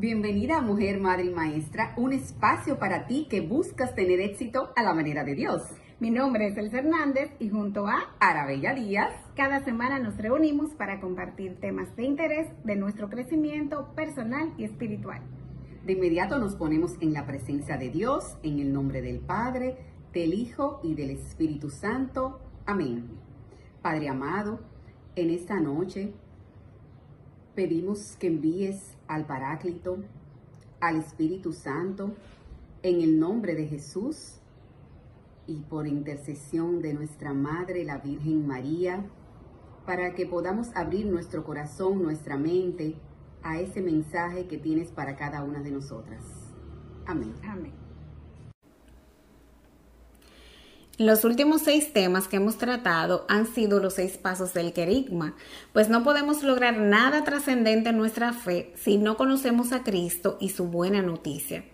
Bienvenida a Mujer, Madre y Maestra, un espacio para ti que buscas tener éxito a la manera de Dios. Mi nombre es Elsa Hernández y junto a Arabella Díaz, cada semana nos reunimos para compartir temas de interés de nuestro crecimiento personal y espiritual. De inmediato nos ponemos en la presencia de Dios, en el nombre del Padre, del Hijo y del Espíritu Santo. Amén. Padre amado, en esta noche pedimos que envíes al Paráclito, al Espíritu Santo, en el nombre de Jesús y por intercesión de nuestra Madre, la Virgen María, para que podamos abrir nuestro corazón, nuestra mente a ese mensaje que tienes para cada una de nosotras. Amén. Amén. Los últimos seis temas que hemos tratado han sido los seis pasos del querigma, pues no podemos lograr nada trascendente en nuestra fe si no conocemos a Cristo y su buena noticia.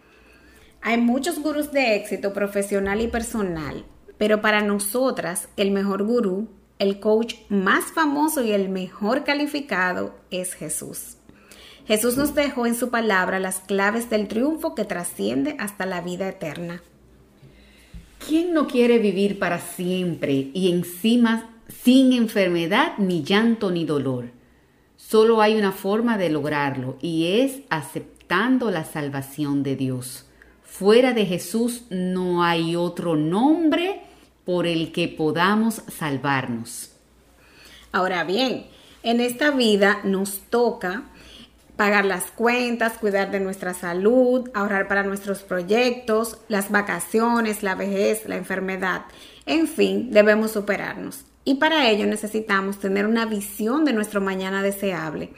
Hay muchos gurús de éxito profesional y personal, pero para nosotras el mejor gurú, el coach más famoso y el mejor calificado es Jesús. Jesús nos dejó en su palabra las claves del triunfo que trasciende hasta la vida eterna. ¿Quién no quiere vivir para siempre y encima sin enfermedad, ni llanto, ni dolor? Solo hay una forma de lograrlo y es aceptando la salvación de Dios. Fuera de Jesús no hay otro nombre por el que podamos salvarnos. Ahora bien, en esta vida nos toca pagar las cuentas, cuidar de nuestra salud, ahorrar para nuestros proyectos, las vacaciones, la vejez, la enfermedad. En fin, debemos superarnos. Y para ello necesitamos tener una visión de nuestro mañana deseable,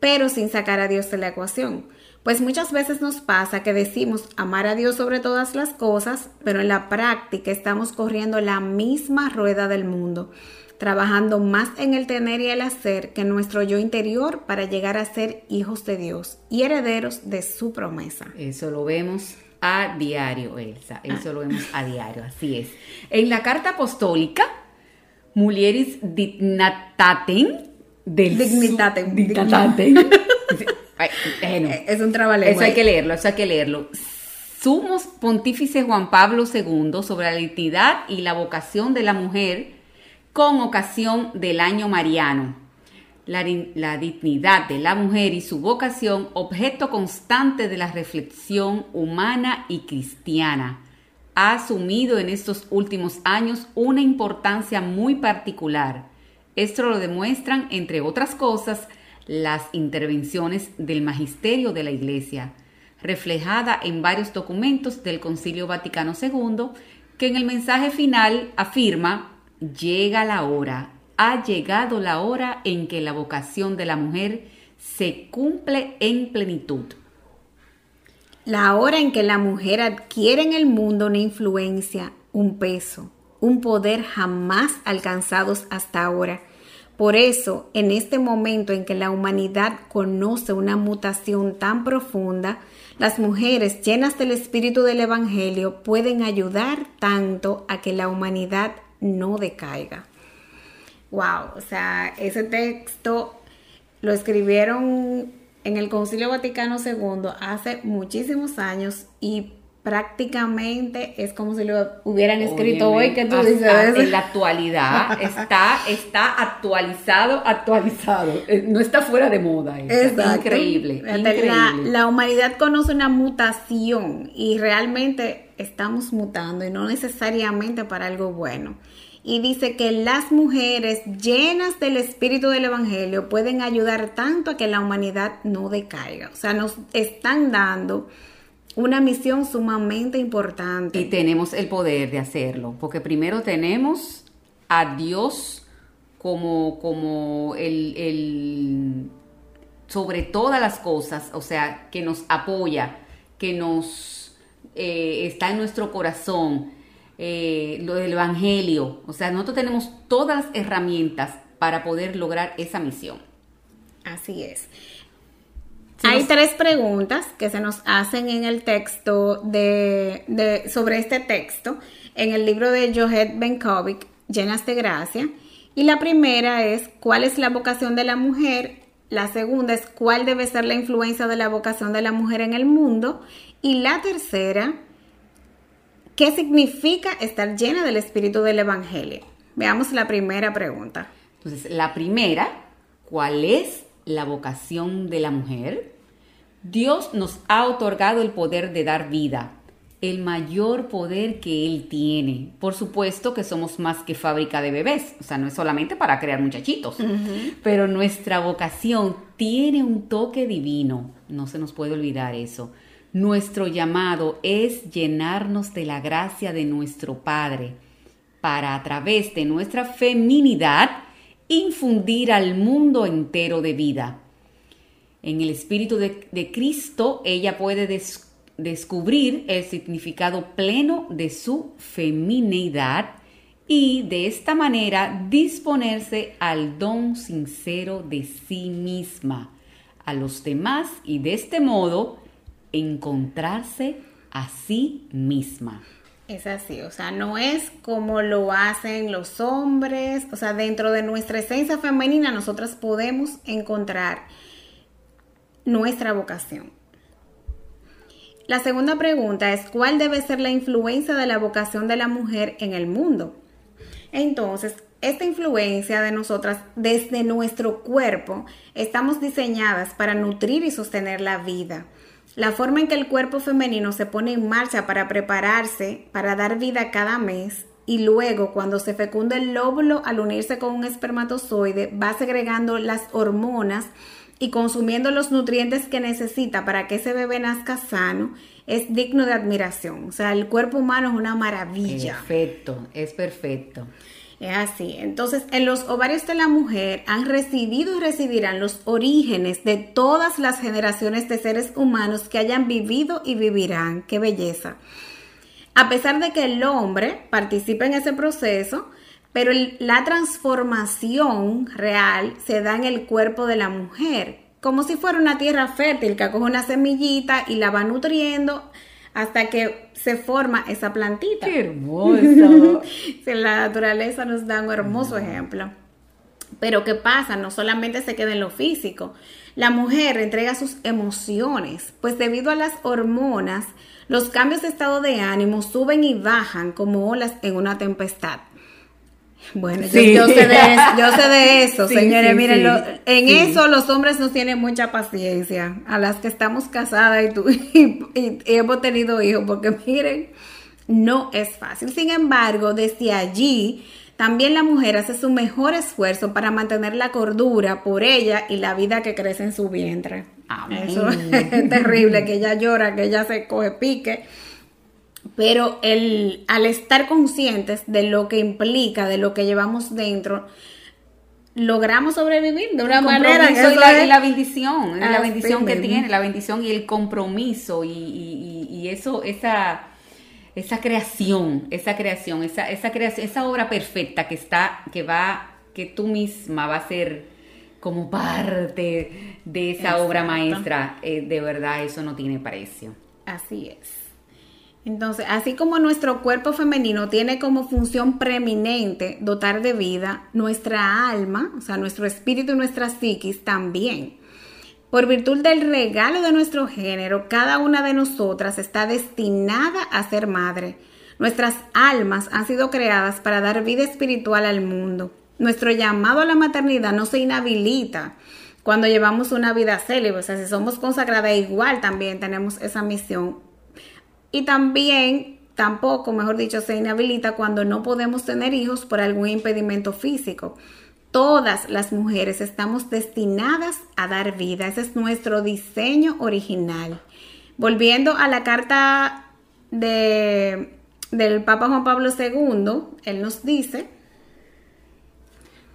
pero sin sacar a Dios de la ecuación. Pues muchas veces nos pasa que decimos amar a Dios sobre todas las cosas, pero en la práctica estamos corriendo la misma rueda del mundo trabajando más en el tener y el hacer que en nuestro yo interior para llegar a ser hijos de Dios y herederos de su promesa. Eso lo vemos a diario, Elsa. Eso lo vemos a diario, así es. En la carta apostólica, Mulieris Dignitatem, del Dignitatem. Dignitatem. es un trabajo. Eso hay que leerlo, eso hay que leerlo. Sumos Pontífice Juan Pablo II sobre la dignidad y la vocación de la mujer con ocasión del año mariano. La, dignidad de la mujer y su vocación, objeto constante de la reflexión humana y cristiana, ha asumido en estos últimos años una importancia muy particular. Esto lo demuestran, entre otras cosas, las intervenciones del magisterio de la Iglesia, reflejada en varios documentos del Concilio Vaticano II, que en el mensaje final afirma llega la hora, ha llegado la hora en que la vocación de la mujer se cumple en plenitud. La hora en que la mujer adquiere en el mundo una influencia, un peso, un poder jamás alcanzados hasta ahora. Por eso, en este momento en que la humanidad conoce una mutación tan profunda, las mujeres llenas del espíritu del Evangelio pueden ayudar tanto a que la humanidad no decaiga. Wow, o sea, ese texto lo escribieron en el Concilio Vaticano II hace muchísimos años y prácticamente es como si lo hubieran escrito hoy que tú dices en la actualidad está está actualizado actualizado. Eh, no está fuera de moda es increíble, increíble. la, humanidad conoce una mutación y realmente estamos mutando y no necesariamente para algo bueno. Y dice que las mujeres llenas del espíritu del evangelio pueden ayudar tanto a que la humanidad no decaiga. O sea nos están dando una misión sumamente importante. Y tenemos el poder de hacerlo, porque primero tenemos a Dios como, como el, el, sobre todas las cosas, o sea, que nos apoya, que nos eh, está en nuestro corazón, eh, lo del Evangelio, o sea, nosotros tenemos todas las herramientas para poder lograr esa misión. Así es. Hay tres preguntas que se nos hacen en el texto de, sobre este texto en el libro de Johet Benkovic, Llenas de Gracia. Y la primera es, ¿cuál es la vocación de la mujer? La segunda es cuál debe ser la influencia de la vocación de la mujer en el mundo. Y la tercera, ¿qué significa estar llena del espíritu del Evangelio? Veamos la primera pregunta. Entonces, la primera, ¿cuál es la vocación de la mujer? Dios nos ha otorgado el poder de dar vida, el mayor poder que Él tiene. Por supuesto que somos más que fábrica de bebés, o sea, no es solamente para crear muchachitos, pero nuestra vocación tiene un toque divino, no se nos puede olvidar eso. Nuestro llamado es llenarnos de la gracia de nuestro Padre para a través de nuestra feminidad infundir al mundo entero de vida. En el Espíritu de, Cristo ella puede descubrir el significado pleno de su feminidad y de esta manera disponerse al don sincero de sí misma, a los demás y de este modo encontrarse a sí misma. Es así, o sea, no es como lo hacen los hombres, o sea, dentro de nuestra esencia femenina nosotras podemos encontrar nuestra vocación. La segunda pregunta es, ¿cuál debe ser la influencia de la vocación de la mujer en el mundo? Entonces, esta influencia de nosotras desde nuestro cuerpo, estamos diseñadas para nutrir y sostener la vida la forma en que el cuerpo femenino se pone en marcha para prepararse para dar vida cada mes y luego cuando se fecunda el lóbulo al unirse con un espermatozoide va segregando las hormonas y consumiendo los nutrientes que necesita para que ese bebé nazca sano es digno de admiración. O sea, el cuerpo humano es una maravilla. Perfecto, es perfecto. Es así. Entonces, en los ovarios de la mujer han residido y residirán los orígenes de todas las generaciones de seres humanos que hayan vivido y vivirán. ¡Qué belleza! A pesar de que el hombre participa en ese proceso, pero la transformación real se da en el cuerpo de la mujer, como si fuera una tierra fértil que acoge una semillita y la va nutriendo hasta que se forma esa plantita. ¡Qué hermoso! la naturaleza nos da un hermoso ejemplo. Pero ¿qué pasa? No solamente se queda en lo físico. La mujer entrega sus emociones, pues debido a las hormonas, los cambios de estado de ánimo suben y bajan como olas en una tempestad. Bueno, yo, sé de eso, señores. Miren, en eso los hombres no tienen mucha paciencia. A las que estamos casadas y, tú, y, hemos tenido hijos, porque miren, no es fácil. Sin embargo, desde allí, también la mujer hace su mejor esfuerzo para mantener la cordura por ella y la vida que crece en su vientre. Eso es terrible, que ella llora, que ella se coge pique pero el, al estar conscientes de lo que implica, de lo que llevamos dentro, logramos sobrevivir de una manera y la, la, bendición, la bendición que tiene, la bendición y el compromiso y, y, eso, esa, esa creación, esa creación, esa, esa creación, esa obra perfecta que está, que va, que tú misma va a ser como parte de esa obra maestra, eh, de verdad eso no tiene precio. Así es. Entonces, así como nuestro cuerpo femenino tiene como función preeminente dotar de vida, nuestra alma, o sea, nuestro espíritu y nuestra psiquis también. Por virtud del regalo de nuestro género, cada una de nosotras está destinada a ser madre. Nuestras almas han sido creadas para dar vida espiritual al mundo. Nuestro llamado a la maternidad no se inhabilita cuando llevamos una vida célebre, o sea, si somos consagradas igual también tenemos esa misión y también tampoco, mejor dicho, se inhabilita cuando no podemos tener hijos por algún impedimento físico. Todas las mujeres estamos destinadas a dar vida. Ese es nuestro diseño original. Volviendo a la carta de, del Papa Juan Pablo II, él nos dice,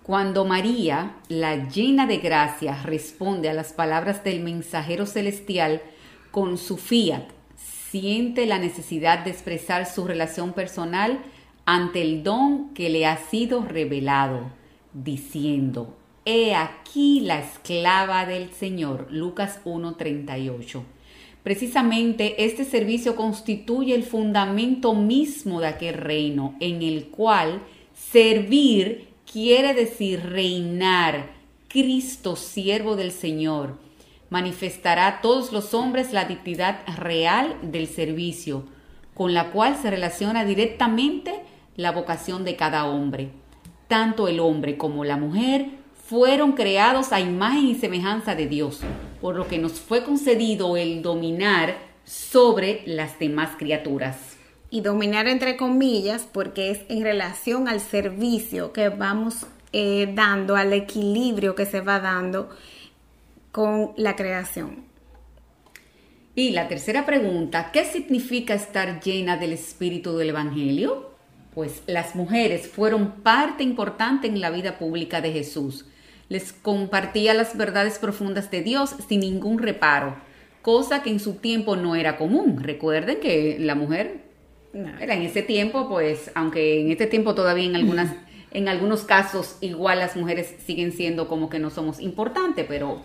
cuando María, la llena de gracia, responde a las palabras del mensajero celestial con su fiat, siente la necesidad de expresar su relación personal ante el don que le ha sido revelado, diciendo, He aquí la esclava del Señor. Lucas 1:38. Precisamente este servicio constituye el fundamento mismo de aquel reino, en el cual servir quiere decir reinar Cristo, siervo del Señor, manifestará a todos los hombres la dignidad real del servicio, con la cual se relaciona directamente la vocación de cada hombre. Tanto el hombre como la mujer fueron creados a imagen y semejanza de Dios, por lo que nos fue concedido el dominar sobre las demás criaturas. Y dominar entre comillas porque es en relación al servicio que vamos eh, dando, al equilibrio que se va dando con la creación. Y la tercera pregunta, ¿qué significa estar llena del espíritu del Evangelio? Pues las mujeres fueron parte importante en la vida pública de Jesús. Les compartía las verdades profundas de Dios sin ningún reparo, cosa que en su tiempo no era común. Recuerden que la mujer era en ese tiempo, pues, aunque en este tiempo todavía en algunas, en algunos casos igual las mujeres siguen siendo como que no somos importantes, pero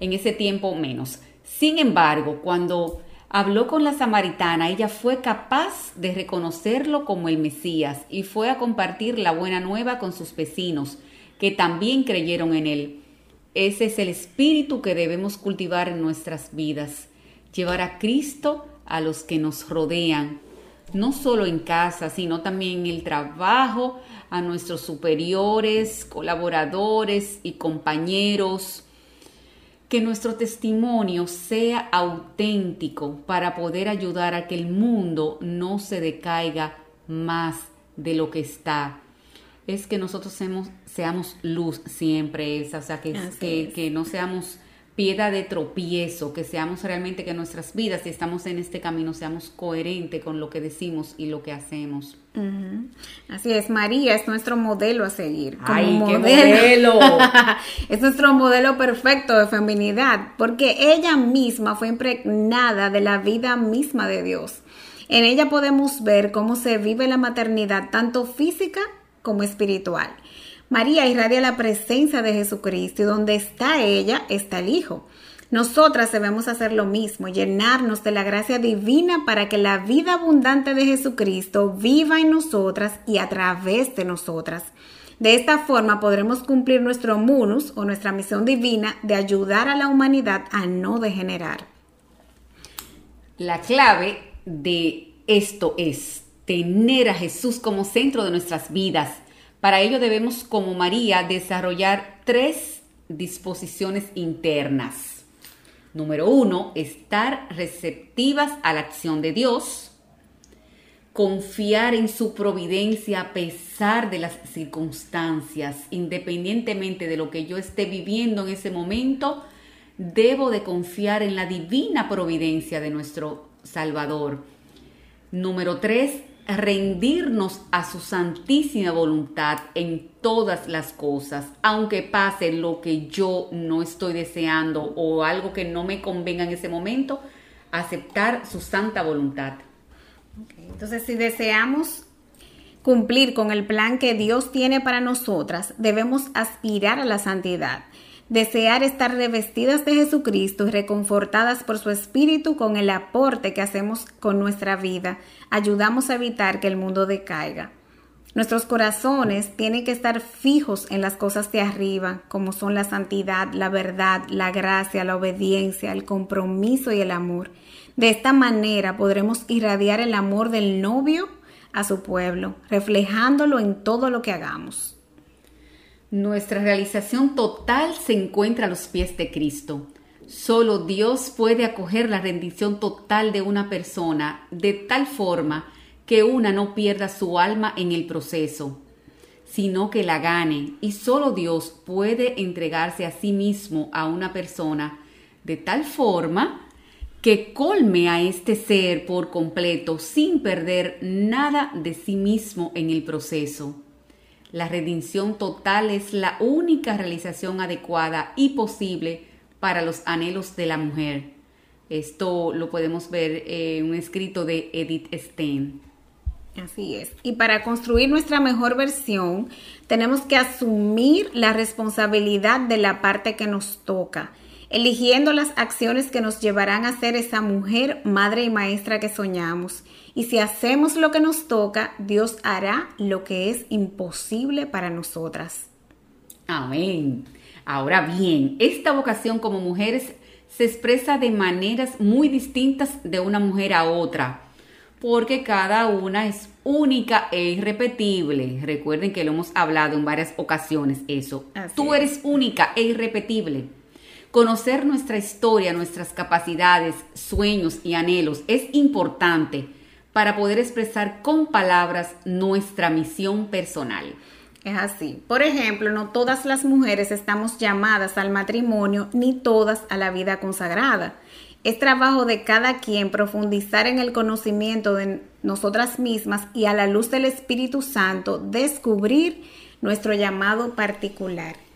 en ese tiempo menos. Sin embargo, cuando habló con la samaritana, ella fue capaz de reconocerlo como el Mesías y fue a compartir la buena nueva con sus vecinos, que también creyeron en él. Ese es el espíritu que debemos cultivar en nuestras vidas, llevar a Cristo a los que nos rodean, no solo en casa, sino también en el trabajo, a nuestros superiores, colaboradores y compañeros, que nuestro testimonio sea auténtico para poder ayudar a que el mundo no se decaiga más de lo que está. Es que nosotros seamos, seamos luz siempre, esa, o sea, que, que, que no seamos piedra de tropiezo, que seamos realmente que nuestras vidas, si estamos en este camino, seamos coherentes con lo que decimos y lo que hacemos. Así es, María es nuestro modelo a seguir. Como ¡Ay, modelo. modelo! es nuestro modelo perfecto de feminidad, porque ella misma fue impregnada de la vida misma de Dios. En ella podemos ver cómo se vive la maternidad, tanto física como espiritual. María irradia la presencia de Jesucristo y donde está ella está el Hijo. Nosotras debemos hacer lo mismo, llenarnos de la gracia divina para que la vida abundante de Jesucristo viva en nosotras y a través de nosotras. De esta forma podremos cumplir nuestro munus o nuestra misión divina de ayudar a la humanidad a no degenerar. La clave de esto es tener a Jesús como centro de nuestras vidas para ello debemos, como María, desarrollar tres disposiciones internas. Número uno, estar receptivas a la acción de Dios, confiar en su providencia a pesar de las circunstancias, independientemente de lo que yo esté viviendo en ese momento, debo de confiar en la divina providencia de nuestro Salvador. Número tres, rendirnos a su santísima voluntad en todas las cosas, aunque pase lo que yo no estoy deseando o algo que no me convenga en ese momento, aceptar su santa voluntad. Entonces, si deseamos cumplir con el plan que Dios tiene para nosotras, debemos aspirar a la santidad desear estar revestidas de Jesucristo y reconfortadas por su Espíritu con el aporte que hacemos con nuestra vida, ayudamos a evitar que el mundo decaiga. Nuestros corazones tienen que estar fijos en las cosas de arriba, como son la santidad, la verdad, la gracia, la obediencia, el compromiso y el amor. De esta manera podremos irradiar el amor del novio a su pueblo, reflejándolo en todo lo que hagamos. Nuestra realización total se encuentra a los pies de Cristo. Solo Dios puede acoger la rendición total de una persona de tal forma que una no pierda su alma en el proceso, sino que la gane. Y solo Dios puede entregarse a sí mismo a una persona de tal forma que colme a este ser por completo sin perder nada de sí mismo en el proceso. La redención total es la única realización adecuada y posible para los anhelos de la mujer. Esto lo podemos ver en un escrito de Edith Stein. Así es. Y para construir nuestra mejor versión, tenemos que asumir la responsabilidad de la parte que nos toca eligiendo las acciones que nos llevarán a ser esa mujer, madre y maestra que soñamos. Y si hacemos lo que nos toca, Dios hará lo que es imposible para nosotras. Amén. Ahora bien, esta vocación como mujeres se expresa de maneras muy distintas de una mujer a otra, porque cada una es única e irrepetible. Recuerden que lo hemos hablado en varias ocasiones eso. Tú eres única e irrepetible. Conocer nuestra historia, nuestras capacidades, sueños y anhelos es importante para poder expresar con palabras nuestra misión personal. Es así. Por ejemplo, no todas las mujeres estamos llamadas al matrimonio ni todas a la vida consagrada. Es trabajo de cada quien profundizar en el conocimiento de nosotras mismas y a la luz del Espíritu Santo descubrir nuestro llamado particular.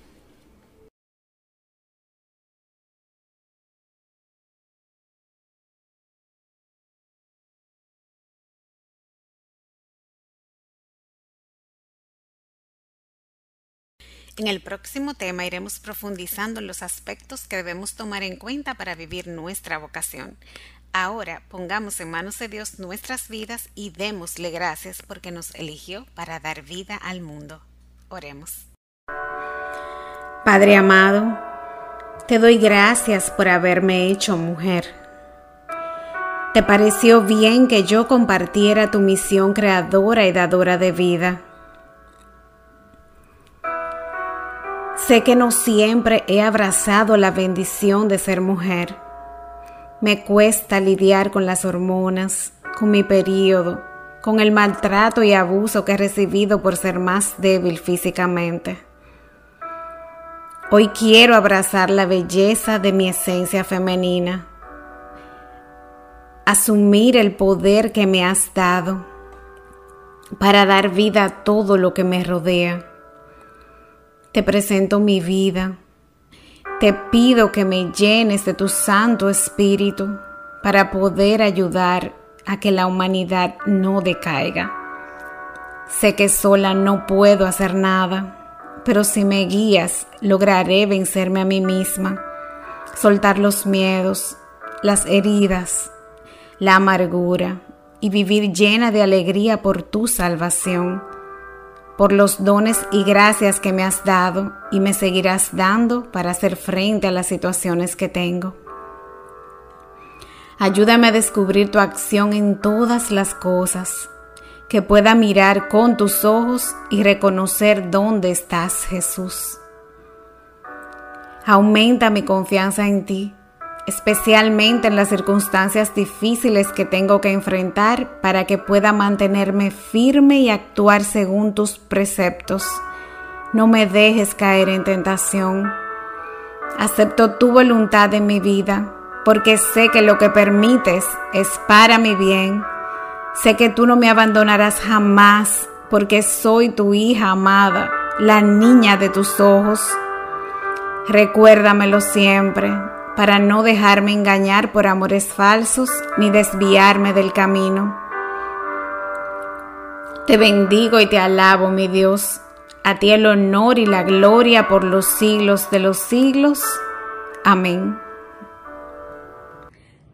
En el próximo tema iremos profundizando en los aspectos que debemos tomar en cuenta para vivir nuestra vocación. Ahora pongamos en manos de Dios nuestras vidas y démosle gracias porque nos eligió para dar vida al mundo. Oremos. Padre amado, te doy gracias por haberme hecho mujer. Te pareció bien que yo compartiera tu misión creadora y dadora de vida Sé que no siempre he abrazado la bendición de ser mujer. Me cuesta lidiar con las hormonas, con mi periodo, con el maltrato y abuso que he recibido por ser más débil físicamente. Hoy quiero abrazar la belleza de mi esencia femenina, asumir el poder que me has dado para dar vida a todo lo que me rodea te presento mi vida. Te pido que me llenes de tu Santo Espíritu para poder ayudar a que la humanidad no decaiga. Sé que sola no puedo hacer nada, pero si me guías lograré vencerme a mí misma, soltar los miedos, las heridas, la amargura y vivir llena de alegría por tu salvación por los dones y gracias que me has dado y me seguirás dando para hacer frente a las situaciones que tengo. Ayúdame a descubrir tu acción en todas las cosas, que pueda mirar con tus ojos y reconocer dónde estás, Jesús. Aumenta mi confianza en ti especialmente en las circunstancias difíciles que tengo que enfrentar para que pueda mantenerme firme y actuar según tus preceptos. No me dejes caer en tentación. Acepto tu voluntad en mi vida, porque sé que lo que permites es para mi bien. Sé que tú no me abandonarás jamás, porque soy tu hija amada, la niña de tus ojos. Recuérdamelo siempre para no dejarme engañar por amores falsos ni desviarme del camino. Te bendigo y te alabo, mi Dios. A ti el honor y la gloria por los siglos de los siglos. Amén.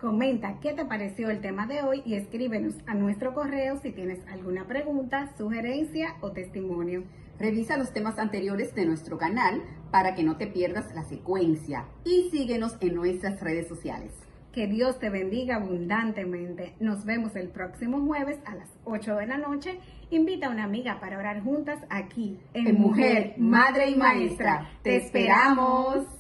Comenta qué te pareció el tema de hoy y escríbenos a nuestro correo si tienes alguna pregunta, sugerencia o testimonio. Revisa los temas anteriores de nuestro canal para que no te pierdas la secuencia y síguenos en nuestras redes sociales. Que Dios te bendiga abundantemente. Nos vemos el próximo jueves a las 8 de la noche. Invita a una amiga para orar juntas aquí en, Mujer, Madre y Maestra. Te esperamos.